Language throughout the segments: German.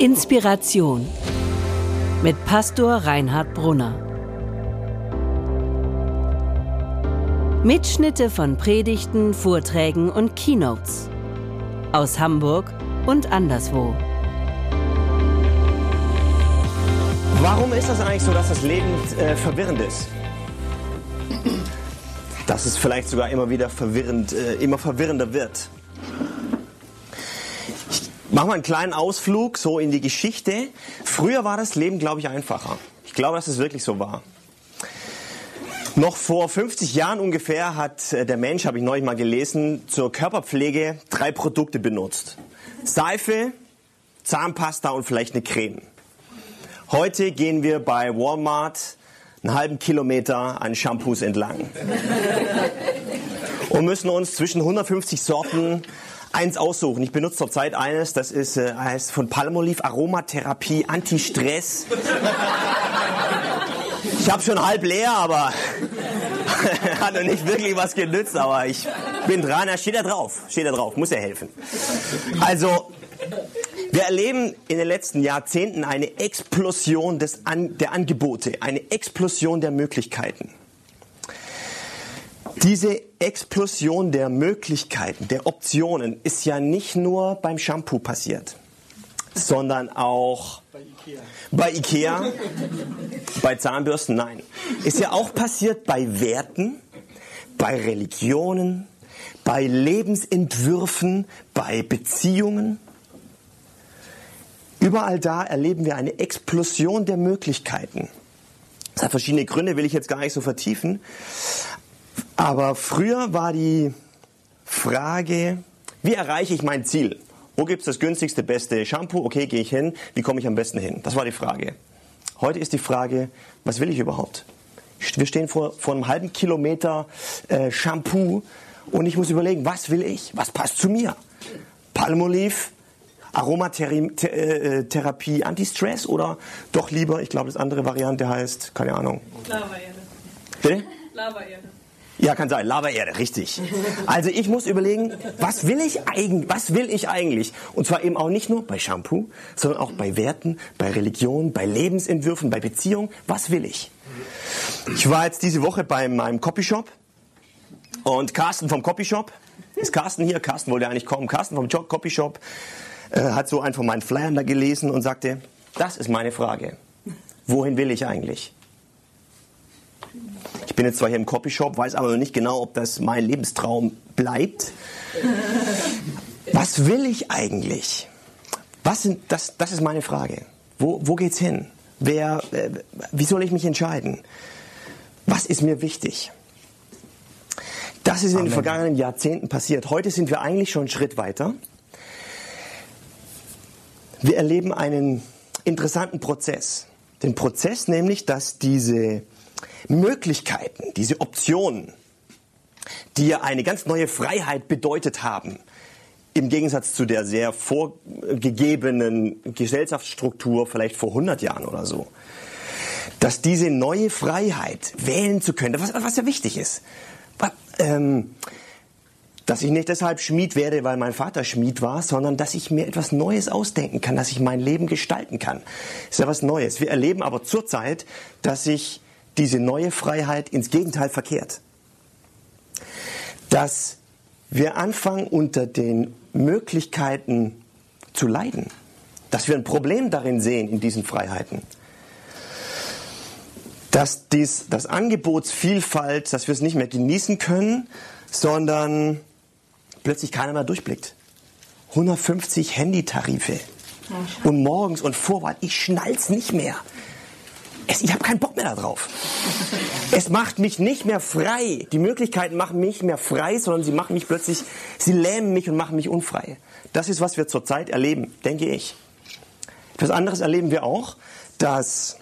Inspiration mit Pastor Reinhard Brunner. Mitschnitte von Predigten, Vorträgen und Keynotes aus Hamburg und anderswo. Warum ist das eigentlich so, dass das Leben äh, verwirrend ist? Dass es vielleicht sogar immer wieder verwirrend, äh, immer verwirrender wird. Ich mache mal einen kleinen Ausflug so in die Geschichte. Früher war das Leben, glaube ich, einfacher. Ich glaube, dass es wirklich so war. Noch vor 50 Jahren ungefähr hat äh, der Mensch, habe ich neulich mal gelesen, zur Körperpflege drei Produkte benutzt. Seife, Zahnpasta und vielleicht eine Creme. Heute gehen wir bei Walmart einen halben Kilometer an Shampoos entlang und müssen uns zwischen 150 Sorten eins aussuchen. Ich benutze zurzeit eines, das ist äh, heißt von Palmolive Aromatherapie Anti-Stress. Ich habe schon halb leer, aber hat noch nicht wirklich was genützt, aber ich bin dran. Da steht da drauf, steht da drauf, muss ja helfen. Also wir erleben in den letzten Jahrzehnten eine Explosion des An der Angebote, eine Explosion der Möglichkeiten. Diese Explosion der Möglichkeiten, der Optionen ist ja nicht nur beim Shampoo passiert, sondern auch bei Ikea. Bei, Ikea, bei Zahnbürsten, nein. Ist ja auch passiert bei Werten, bei Religionen, bei Lebensentwürfen, bei Beziehungen. Überall da erleben wir eine Explosion der Möglichkeiten. Das hat verschiedene Gründe, will ich jetzt gar nicht so vertiefen. Aber früher war die Frage, wie erreiche ich mein Ziel? Wo gibt es das günstigste, beste Shampoo? Okay, gehe ich hin. Wie komme ich am besten hin? Das war die Frage. Heute ist die Frage, was will ich überhaupt? Wir stehen vor, vor einem halben Kilometer äh, Shampoo und ich muss überlegen, was will ich? Was passt zu mir? Palmolive, Aromatherapie, Anti-Stress oder doch lieber, ich glaube, das andere Variante heißt, keine Ahnung. Lavaerde. Bitte? Lavaerde. Ja, kann sein. Lavaerde, richtig. Also ich muss überlegen, was will ich eigentlich, was will ich eigentlich? Und zwar eben auch nicht nur bei Shampoo, sondern auch bei Werten, bei Religion, bei Lebensentwürfen, bei Beziehungen. Was will ich? Ich war jetzt diese Woche bei meinem Copyshop und Carsten vom Copyshop, ist Carsten hier? Carsten wollte eigentlich kommen. Carsten vom Copyshop äh, hat so einen von meinen Flyern da gelesen und sagte, das ist meine Frage. Wohin will ich eigentlich? Ich bin jetzt zwar hier im Copyshop, weiß aber noch nicht genau, ob das mein Lebenstraum bleibt. Was will ich eigentlich? Was sind, das, das ist meine Frage. Wo, wo geht's hin? Wer, äh, wie soll ich mich entscheiden? Was ist mir wichtig? Das ist in den vergangenen Jahrzehnten passiert. Heute sind wir eigentlich schon einen Schritt weiter. Wir erleben einen interessanten Prozess. Den Prozess nämlich, dass diese Möglichkeiten, diese Optionen, die ja eine ganz neue Freiheit bedeutet haben, im Gegensatz zu der sehr vorgegebenen Gesellschaftsstruktur vielleicht vor 100 Jahren oder so, dass diese neue Freiheit wählen zu können, was, was ja wichtig ist, ähm, dass ich nicht deshalb Schmied werde, weil mein Vater Schmied war, sondern dass ich mir etwas Neues ausdenken kann, dass ich mein Leben gestalten kann. ist ja was Neues. Wir erleben aber zurzeit, dass sich diese neue Freiheit ins Gegenteil verkehrt. Dass wir anfangen, unter den Möglichkeiten zu leiden. Dass wir ein Problem darin sehen, in diesen Freiheiten. Dass dies, das Angebotsvielfalt, dass wir es nicht mehr genießen können, sondern plötzlich keiner mehr durchblickt. 150 Handytarife. Und morgens und vorwärts, ich schnall's nicht mehr. Es, ich habe keinen Bock mehr darauf. Es macht mich nicht mehr frei. Die Möglichkeiten machen mich nicht mehr frei, sondern sie machen mich plötzlich, sie lähmen mich und machen mich unfrei. Das ist, was wir zurzeit erleben, denke ich. Etwas anderes erleben wir auch, dass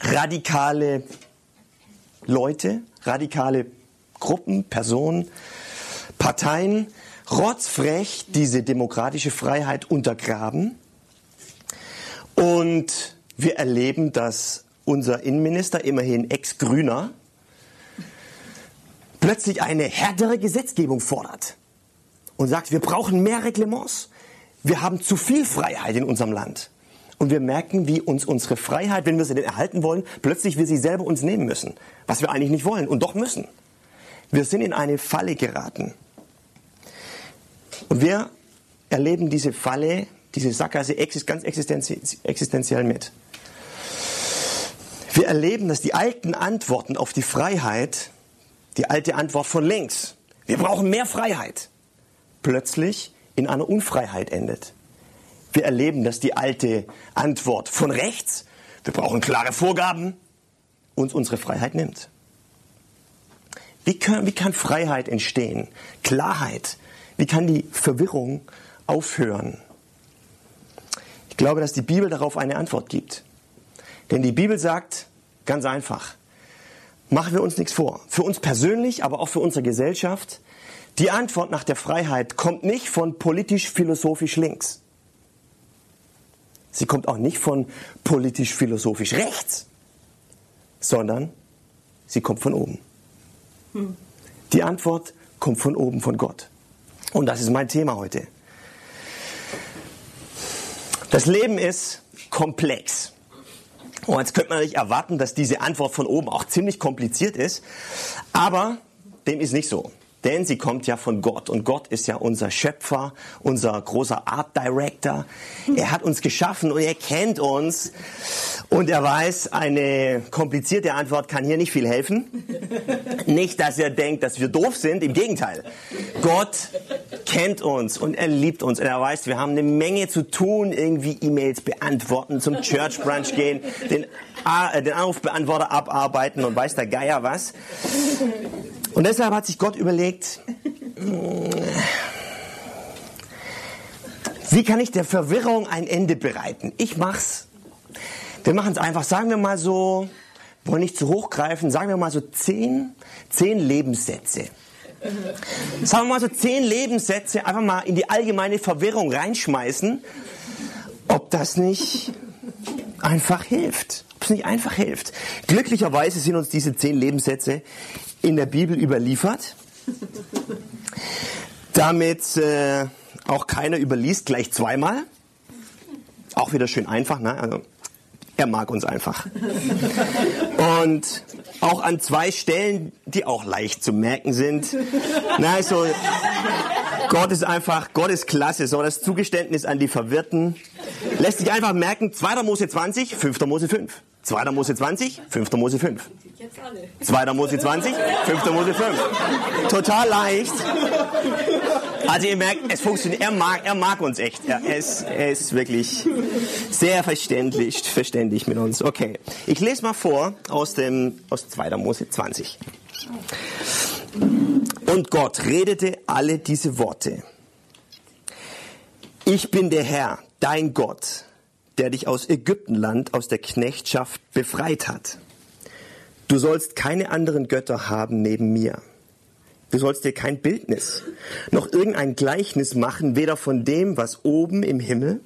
radikale Leute, radikale Gruppen, Personen, Parteien rotzfrech diese demokratische Freiheit untergraben. Und wir erleben, dass unser Innenminister, immerhin Ex-Grüner, plötzlich eine härtere Gesetzgebung fordert und sagt, wir brauchen mehr Reglements. Wir haben zu viel Freiheit in unserem Land. und wir merken, wie uns unsere Freiheit, wenn wir sie denn erhalten wollen, plötzlich wir sie selber uns nehmen müssen, was wir eigentlich nicht wollen und doch müssen. Wir sind in eine Falle geraten. Und wir erleben diese Falle, diese Sackgasse ganz existenziell mit. Wir erleben, dass die alten Antworten auf die Freiheit, die alte Antwort von links, wir brauchen mehr Freiheit, plötzlich in einer Unfreiheit endet. Wir erleben, dass die alte Antwort von rechts, wir brauchen klare Vorgaben, uns unsere Freiheit nimmt. Wie kann, wie kann Freiheit entstehen? Klarheit. Wie kann die Verwirrung aufhören? Ich glaube, dass die Bibel darauf eine Antwort gibt. Denn die Bibel sagt ganz einfach, machen wir uns nichts vor. Für uns persönlich, aber auch für unsere Gesellschaft. Die Antwort nach der Freiheit kommt nicht von politisch-philosophisch links. Sie kommt auch nicht von politisch-philosophisch rechts, sondern sie kommt von oben. Hm. Die Antwort kommt von oben, von Gott. Und das ist mein Thema heute. Das Leben ist komplex. Und jetzt könnte man nicht erwarten, dass diese Antwort von oben auch ziemlich kompliziert ist. Aber dem ist nicht so. Denn sie kommt ja von Gott. Und Gott ist ja unser Schöpfer, unser großer Art Director. Er hat uns geschaffen und er kennt uns. Und er weiß, eine komplizierte Antwort kann hier nicht viel helfen. Nicht, dass er denkt, dass wir doof sind. Im Gegenteil. Gott kennt uns und er liebt uns. Und er weiß, wir haben eine Menge zu tun. Irgendwie E-Mails beantworten, zum Church Brunch gehen, den, äh, den Anrufbeantworter abarbeiten und weiß der Geier was. Und deshalb hat sich Gott überlegt, wie kann ich der Verwirrung ein Ende bereiten? Ich mach's. Wir machen es einfach, sagen wir mal so, wollen nicht zu hoch greifen, sagen wir mal so zehn, zehn Lebenssätze. Sagen wir mal so zehn Lebenssätze einfach mal in die allgemeine Verwirrung reinschmeißen, ob das nicht einfach hilft. Ob es nicht einfach hilft. Glücklicherweise sind uns diese zehn Lebenssätze in der Bibel überliefert, damit äh, auch keiner überliest gleich zweimal. Auch wieder schön einfach, ne? Also, er mag uns einfach. Und auch an zwei Stellen, die auch leicht zu merken sind. Na, also, Gott ist einfach, Gott ist klasse. So, das Zugeständnis an die Verwirrten lässt sich einfach merken. 2. Mose 20, 5. Mose 5. 2. Mose 20, 5. Mose 5. 2. Mose 20, 5. Mose 5. Total leicht. Also ihr merkt, es funktioniert. Er mag, er mag uns echt. Er, er, ist, er ist wirklich sehr verständlich, verständig mit uns. Okay, ich lese mal vor aus dem aus 2. Mose 20. Und Gott redete alle diese Worte. Ich bin der Herr, dein Gott der dich aus Ägyptenland, aus der Knechtschaft befreit hat. Du sollst keine anderen Götter haben neben mir. Du sollst dir kein Bildnis, noch irgendein Gleichnis machen, weder von dem, was oben im Himmel,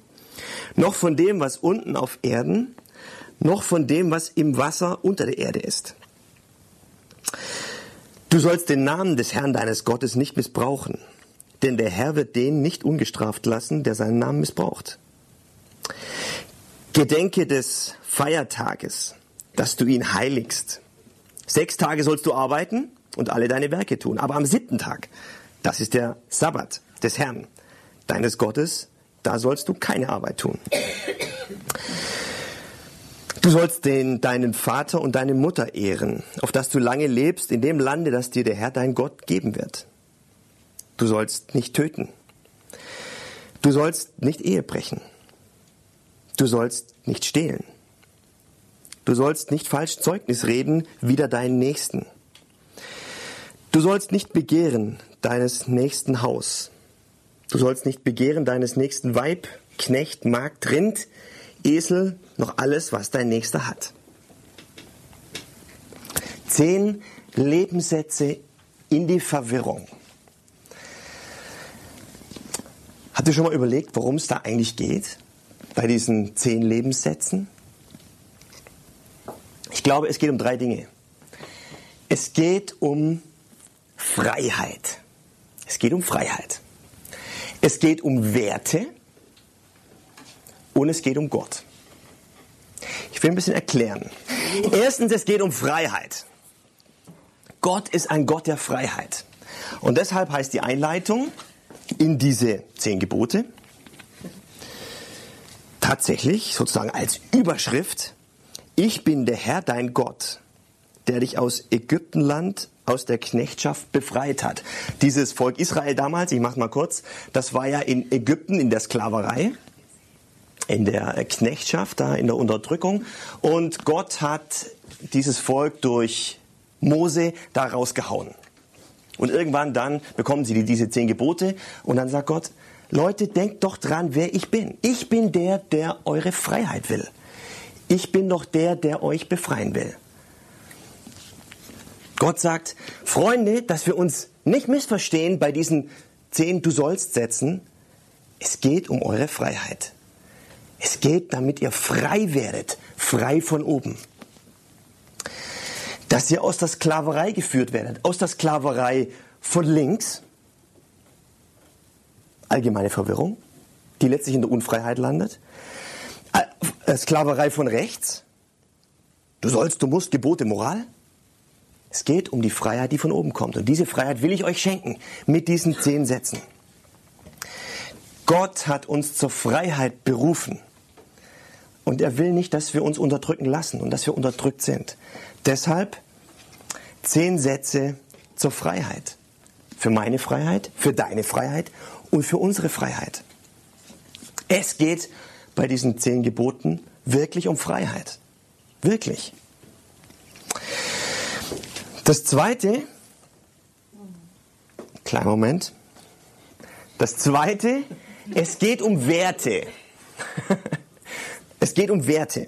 noch von dem, was unten auf Erden, noch von dem, was im Wasser unter der Erde ist. Du sollst den Namen des Herrn deines Gottes nicht missbrauchen, denn der Herr wird den nicht ungestraft lassen, der seinen Namen missbraucht. Gedenke des Feiertages, dass du ihn heiligst. Sechs Tage sollst du arbeiten und alle deine Werke tun. Aber am siebten Tag, das ist der Sabbat des Herrn, deines Gottes, da sollst du keine Arbeit tun. Du sollst den, deinen Vater und deine Mutter ehren, auf dass du lange lebst in dem Lande, das dir der Herr dein Gott geben wird. Du sollst nicht töten. Du sollst nicht Ehe brechen. Du sollst nicht stehlen. Du sollst nicht falsch Zeugnis reden wider deinen Nächsten. Du sollst nicht begehren deines nächsten Haus. Du sollst nicht begehren deines nächsten Weib, Knecht, Magd, Rind, Esel, noch alles, was dein Nächster hat. Zehn Lebenssätze in die Verwirrung. Habt ihr schon mal überlegt, worum es da eigentlich geht? bei diesen zehn Lebenssätzen? Ich glaube, es geht um drei Dinge. Es geht um Freiheit. Es geht um Freiheit. Es geht um Werte und es geht um Gott. Ich will ein bisschen erklären. Erstens, es geht um Freiheit. Gott ist ein Gott der Freiheit. Und deshalb heißt die Einleitung in diese zehn Gebote tatsächlich sozusagen als Überschrift, ich bin der Herr dein Gott, der dich aus Ägyptenland aus der Knechtschaft befreit hat. Dieses Volk Israel damals, ich mache mal kurz, das war ja in Ägypten in der Sklaverei, in der Knechtschaft, da in der Unterdrückung. Und Gott hat dieses Volk durch Mose da rausgehauen. Und irgendwann dann bekommen sie diese zehn Gebote und dann sagt Gott, Leute, denkt doch dran, wer ich bin. Ich bin der, der eure Freiheit will. Ich bin doch der, der euch befreien will. Gott sagt, Freunde, dass wir uns nicht missverstehen bei diesen zehn Du sollst Sätzen. Es geht um eure Freiheit. Es geht, damit ihr frei werdet, frei von oben. Dass ihr aus der Sklaverei geführt werdet, aus der Sklaverei von links, allgemeine Verwirrung, die letztlich in der Unfreiheit landet, Sklaverei von rechts, du sollst, du musst, Gebote, Moral, es geht um die Freiheit, die von oben kommt. Und diese Freiheit will ich euch schenken mit diesen zehn Sätzen. Gott hat uns zur Freiheit berufen. Und er will nicht, dass wir uns unterdrücken lassen und dass wir unterdrückt sind. Deshalb zehn Sätze zur Freiheit. Für meine Freiheit, für deine Freiheit und für unsere Freiheit. Es geht bei diesen zehn Geboten wirklich um Freiheit. Wirklich. Das zweite, kleinen Moment. Das zweite, es geht um Werte. Es geht um Werte.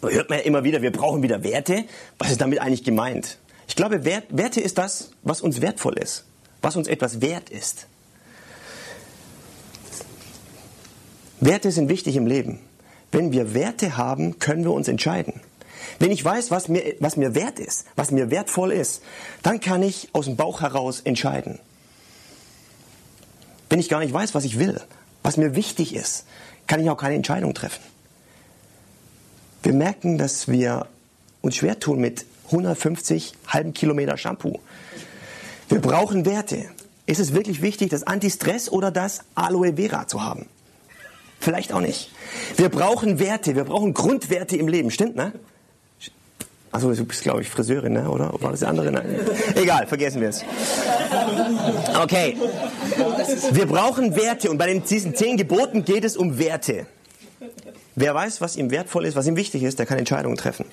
Da hört man ja immer wieder, wir brauchen wieder Werte. Was ist damit eigentlich gemeint? Ich glaube, Werte ist das, was uns wertvoll ist, was uns etwas wert ist. Werte sind wichtig im Leben. Wenn wir Werte haben, können wir uns entscheiden. Wenn ich weiß, was mir, was mir wert ist, was mir wertvoll ist, dann kann ich aus dem Bauch heraus entscheiden. Wenn ich gar nicht weiß, was ich will, was mir wichtig ist, kann ich auch keine Entscheidung treffen. Wir merken, dass wir uns schwer tun mit 150 halben Kilometer Shampoo. Wir brauchen Werte. Ist es wirklich wichtig, das Antistress oder das Aloe Vera zu haben? Vielleicht auch nicht. Wir brauchen Werte, wir brauchen Grundwerte im Leben, stimmt, ne? Achso, du bist, glaube ich, Friseurin, ne? oder? War das die andere? Nein. Egal, vergessen wir es. Okay. Wir brauchen Werte und bei den, diesen zehn Geboten geht es um Werte. Wer weiß, was ihm wertvoll ist, was ihm wichtig ist, der kann Entscheidungen treffen.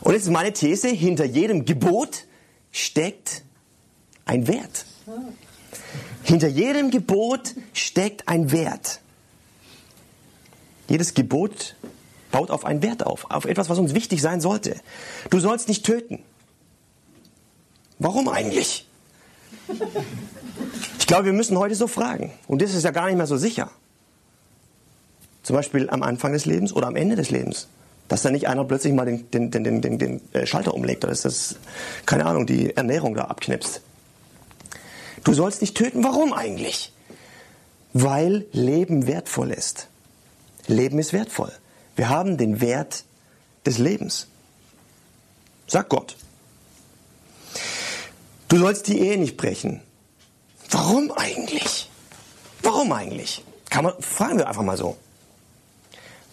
Und jetzt ist meine These, hinter jedem Gebot steckt ein Wert. Hinter jedem Gebot steckt ein Wert. Jedes Gebot baut auf einen Wert auf, auf etwas, was uns wichtig sein sollte. Du sollst nicht töten. Warum eigentlich? Ich glaube, wir müssen heute so fragen. Und das ist ja gar nicht mehr so sicher. Zum Beispiel am Anfang des Lebens oder am Ende des Lebens. Dass da nicht einer plötzlich mal den, den, den, den, den äh, Schalter umlegt oder ist das, keine Ahnung, die Ernährung da abknipst. Du sollst nicht töten. Warum eigentlich? Weil Leben wertvoll ist. Leben ist wertvoll. Wir haben den Wert des Lebens. Sagt Gott. Du sollst die Ehe nicht brechen. Warum eigentlich? Warum eigentlich? Kann man, fragen wir einfach mal so.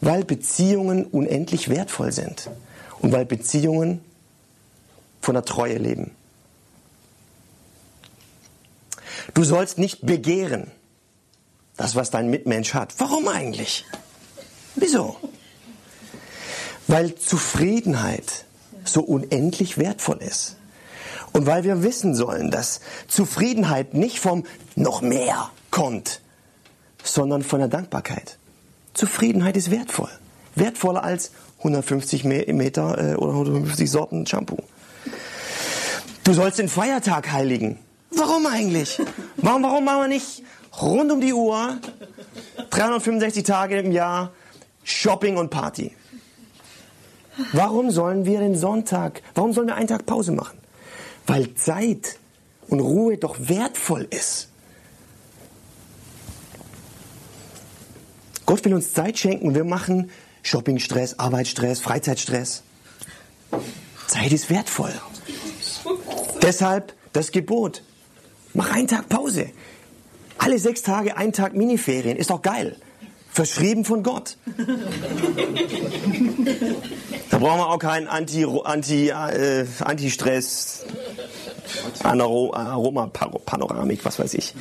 Weil Beziehungen unendlich wertvoll sind und weil Beziehungen von der Treue leben. Du sollst nicht begehren, das, was dein Mitmensch hat. Warum eigentlich? Wieso? weil Zufriedenheit so unendlich wertvoll ist. Und weil wir wissen sollen, dass Zufriedenheit nicht vom noch mehr kommt, sondern von der Dankbarkeit. Zufriedenheit ist wertvoll. Wertvoller als 150 Meter äh, oder 150 Sorten Shampoo. Du sollst den Feiertag heiligen. Warum eigentlich? Warum, warum machen wir nicht rund um die Uhr, 365 Tage im Jahr, Shopping und Party? Warum sollen wir den Sonntag, warum sollen wir einen Tag Pause machen? Weil Zeit und Ruhe doch wertvoll ist. Gott will uns Zeit schenken wir machen Shoppingstress, Arbeitsstress, Freizeitstress. Zeit ist wertvoll. Deshalb das Gebot. Mach einen Tag Pause. Alle sechs Tage, einen Tag Miniferien. Ist doch geil. Verschrieben von Gott. Da brauchen wir auch keinen Anti, Anti, äh, Anti-Stress, Aroma-Panoramik, was weiß ich.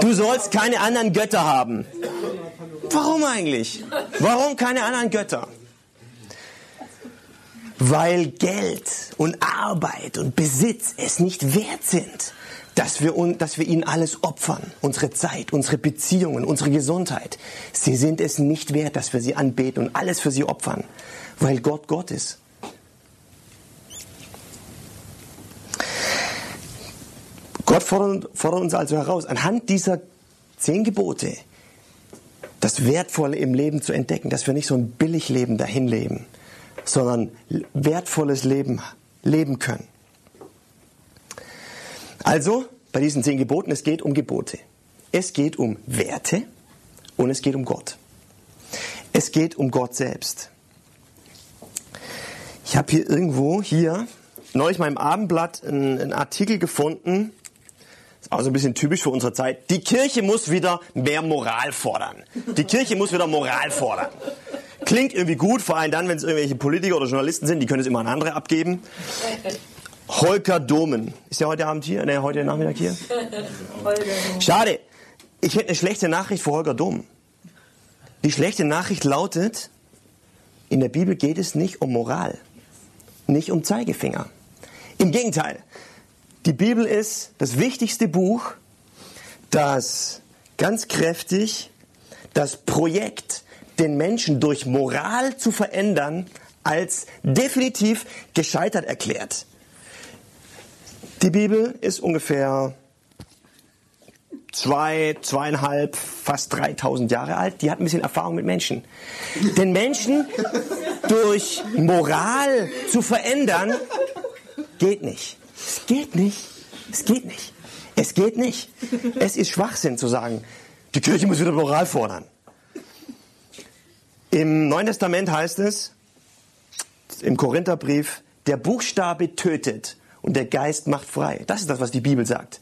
Du sollst keine anderen Götter haben. Warum eigentlich? Warum keine anderen Götter? Weil Geld und Arbeit und Besitz es nicht wert sind dass wir, dass wir ihnen alles opfern. Unsere Zeit, unsere Beziehungen, unsere Gesundheit. Sie sind es nicht wert, dass wir sie anbeten und alles für sie opfern, weil Gott Gott ist. Gott fordert, fordert uns also heraus, anhand dieser zehn Gebote das Wertvolle im Leben zu entdecken, dass wir nicht so ein Billigleben dahin leben, sondern wertvolles Leben leben können. Also, bei diesen zehn Geboten, es geht um Gebote. Es geht um Werte und es geht um Gott. Es geht um Gott selbst. Ich habe hier irgendwo, hier, neulich mal im Abendblatt einen, einen Artikel gefunden, ist auch so ein bisschen typisch für unsere Zeit. Die Kirche muss wieder mehr Moral fordern. Die Kirche muss wieder Moral fordern. Klingt irgendwie gut, vor allem dann, wenn es irgendwelche Politiker oder Journalisten sind, die können es immer an andere abgeben. Holger Domen. Ist er heute Abend hier? Ne, heute Nachmittag hier? Schade. Ich hätte eine schlechte Nachricht für Holger Domen. Die schlechte Nachricht lautet, in der Bibel geht es nicht um Moral, nicht um Zeigefinger. Im Gegenteil, die Bibel ist das wichtigste Buch, das ganz kräftig das Projekt, den Menschen durch Moral zu verändern, als definitiv gescheitert erklärt. Die Bibel ist ungefähr zwei, zweieinhalb, fast 3000 Jahre alt. Die hat ein bisschen Erfahrung mit Menschen. Den Menschen durch Moral zu verändern, geht nicht. Es geht nicht. Es geht nicht. Es geht nicht. Es ist Schwachsinn zu sagen, die Kirche muss wieder Moral fordern. Im Neuen Testament heißt es, im Korintherbrief, der Buchstabe tötet und der Geist macht frei. Das ist das, was die Bibel sagt.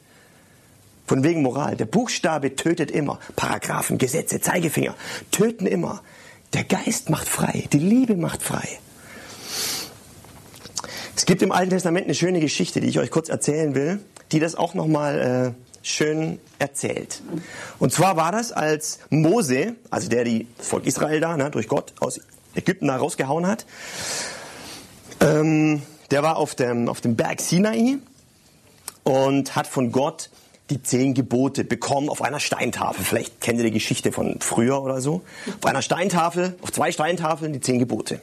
Von wegen Moral. Der Buchstabe tötet immer. Paragraphen, Gesetze, Zeigefinger töten immer. Der Geist macht frei. Die Liebe macht frei. Es gibt im Alten Testament eine schöne Geschichte, die ich euch kurz erzählen will, die das auch nochmal äh, schön erzählt. Und zwar war das, als Mose, also der die Volk Israel da ne, durch Gott aus Ägypten da rausgehauen hat, ähm, der war auf dem, auf dem Berg Sinai und hat von Gott die zehn Gebote bekommen auf einer Steintafel. Vielleicht kennt ihr die Geschichte von früher oder so. Auf einer Steintafel, auf zwei Steintafeln die zehn Gebote.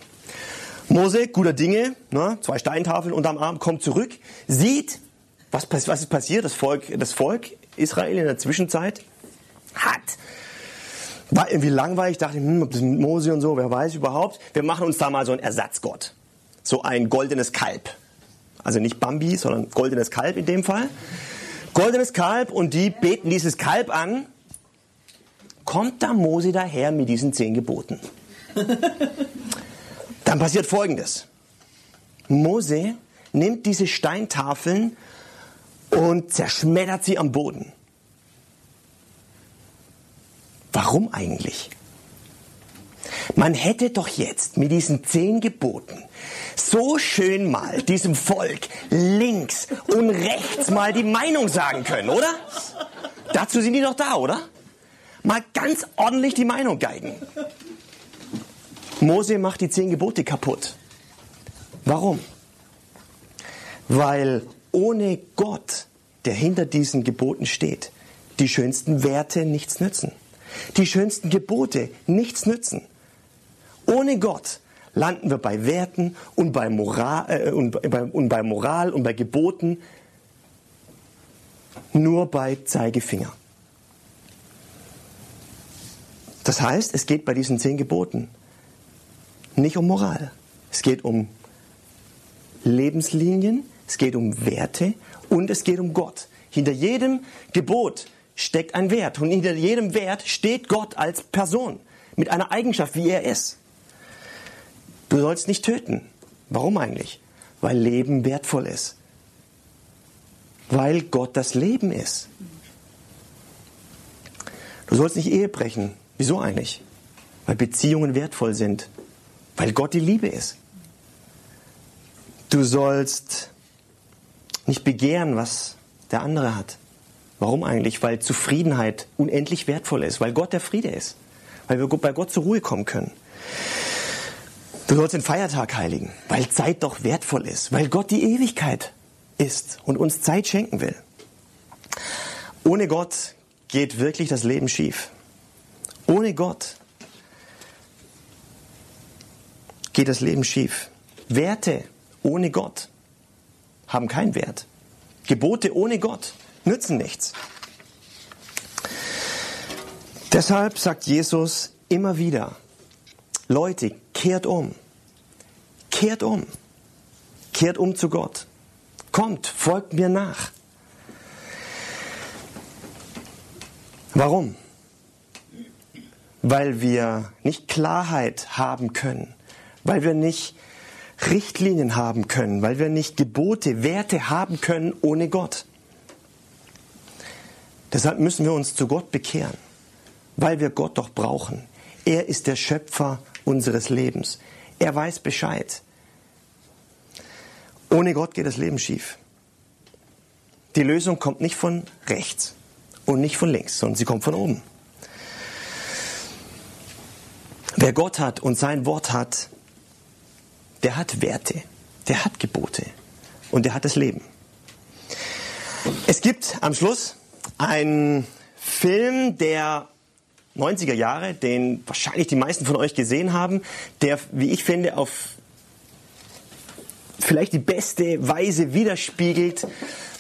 Mose, guter Dinge, ne, zwei Steintafeln unterm Arm, kommt zurück, sieht, was, was ist passiert. Das Volk, das Volk Israel in der Zwischenzeit hat war irgendwie langweilig, dachte ich, hm, Mose und so, wer weiß überhaupt. Wir machen uns da mal so einen Ersatzgott so ein goldenes Kalb. Also nicht Bambi, sondern goldenes Kalb in dem Fall. Goldenes Kalb und die beten dieses Kalb an. Kommt da Mose daher mit diesen zehn Geboten. Dann passiert Folgendes. Mose nimmt diese Steintafeln und zerschmettert sie am Boden. Warum eigentlich? Man hätte doch jetzt mit diesen zehn Geboten so schön mal diesem Volk links und rechts mal die Meinung sagen können, oder? Dazu sind die doch da, oder? Mal ganz ordentlich die Meinung geigen. Mose macht die zehn Gebote kaputt. Warum? Weil ohne Gott, der hinter diesen Geboten steht, die schönsten Werte nichts nützen. Die schönsten Gebote nichts nützen. Ohne Gott landen wir bei Werten und bei Moral, äh, und, bei, und bei Moral und bei Geboten nur bei Zeigefinger. Das heißt, es geht bei diesen zehn Geboten nicht um Moral. Es geht um Lebenslinien, es geht um Werte und es geht um Gott, Hinter jedem Gebot steckt ein Wert. Und hinter jedem Wert steht Gott als Person mit einer Eigenschaft, wie er ist. Du sollst nicht töten. Warum eigentlich? Weil Leben wertvoll ist. Weil Gott das Leben ist. Du sollst nicht Ehe brechen. Wieso eigentlich? Weil Beziehungen wertvoll sind. Weil Gott die Liebe ist. Du sollst nicht begehren, was der andere hat. Warum eigentlich? Weil Zufriedenheit unendlich wertvoll ist, weil Gott der Friede ist, weil wir bei Gott zur Ruhe kommen können. Du sollst den Feiertag heiligen, weil Zeit doch wertvoll ist, weil Gott die Ewigkeit ist und uns Zeit schenken will. Ohne Gott geht wirklich das Leben schief. Ohne Gott geht das Leben schief. Werte ohne Gott haben keinen Wert. Gebote ohne Gott nützen nichts. Deshalb sagt Jesus immer wieder, Leute, kehrt um. Kehrt um. Kehrt um zu Gott. Kommt, folgt mir nach. Warum? Weil wir nicht Klarheit haben können, weil wir nicht Richtlinien haben können, weil wir nicht Gebote, Werte haben können ohne Gott. Deshalb müssen wir uns zu Gott bekehren, weil wir Gott doch brauchen. Er ist der Schöpfer unseres Lebens. Er weiß Bescheid. Ohne Gott geht das Leben schief. Die Lösung kommt nicht von rechts und nicht von links, sondern sie kommt von oben. Wer Gott hat und sein Wort hat, der hat Werte, der hat Gebote und der hat das Leben. Es gibt am Schluss einen Film der 90er Jahre, den wahrscheinlich die meisten von euch gesehen haben, der, wie ich finde, auf vielleicht die beste Weise widerspiegelt,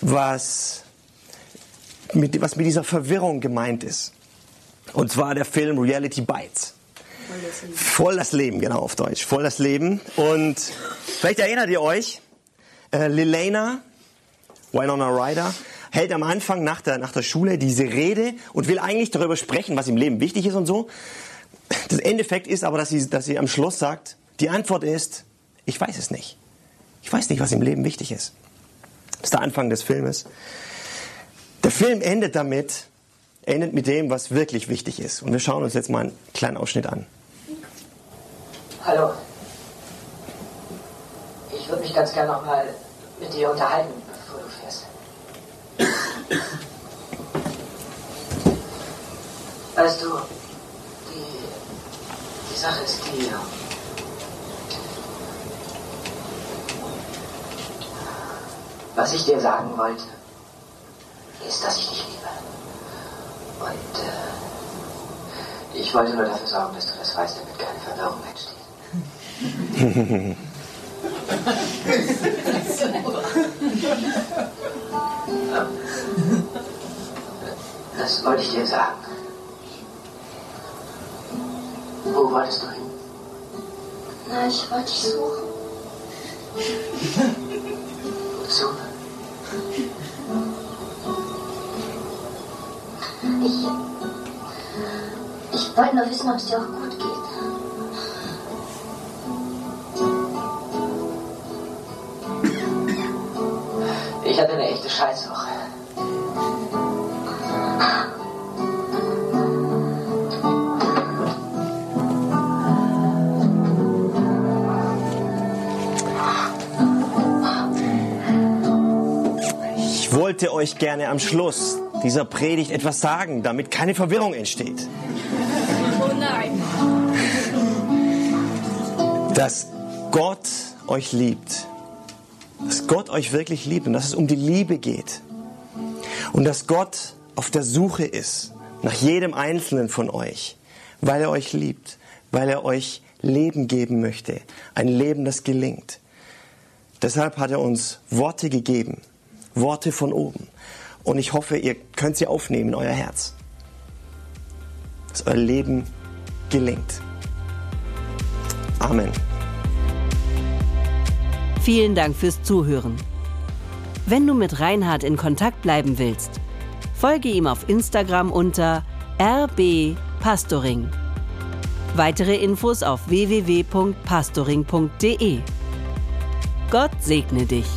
was mit, was mit dieser Verwirrung gemeint ist. Und zwar der Film Reality Bites. Voll das Leben, genau auf Deutsch. Voll das Leben. Und vielleicht erinnert ihr euch, äh, Lilena, Winona Ryder, hält am Anfang nach der, nach der Schule diese Rede und will eigentlich darüber sprechen, was im Leben wichtig ist und so. Das Endeffekt ist aber, dass sie, dass sie am Schluss sagt, die Antwort ist, ich weiß es nicht. Ich weiß nicht, was im Leben wichtig ist. Das ist der Anfang des Filmes. Der Film endet damit, endet mit dem, was wirklich wichtig ist. Und wir schauen uns jetzt mal einen kleinen Ausschnitt an. Hallo. Ich würde mich ganz gerne noch mal mit dir unterhalten. Weißt du, die, die Sache ist die. Was ich dir sagen wollte, ist, dass ich dich liebe. Und äh, ich wollte nur dafür sorgen, dass du das weißt, damit keine Verwirrung entsteht. Das wollte ich dir sagen. Wo wolltest du hin? Na, ich wollte dich suchen. Wozu? Ich. Ich wollte nur wissen, ob es dir auch gut geht. Ich hatte eine echte Scheißwoche. Euch gerne am Schluss dieser Predigt etwas sagen, damit keine Verwirrung entsteht. Oh nein. Dass Gott euch liebt. Dass Gott euch wirklich liebt und dass es um die Liebe geht. Und dass Gott auf der Suche ist nach jedem Einzelnen von euch, weil er euch liebt, weil er euch Leben geben möchte. Ein Leben, das gelingt. Deshalb hat er uns Worte gegeben. Worte von oben. Und ich hoffe, ihr könnt sie aufnehmen in euer Herz. Dass euer Leben gelingt. Amen. Vielen Dank fürs Zuhören. Wenn du mit Reinhard in Kontakt bleiben willst, folge ihm auf Instagram unter rbpastoring. Weitere Infos auf www.pastoring.de. Gott segne dich.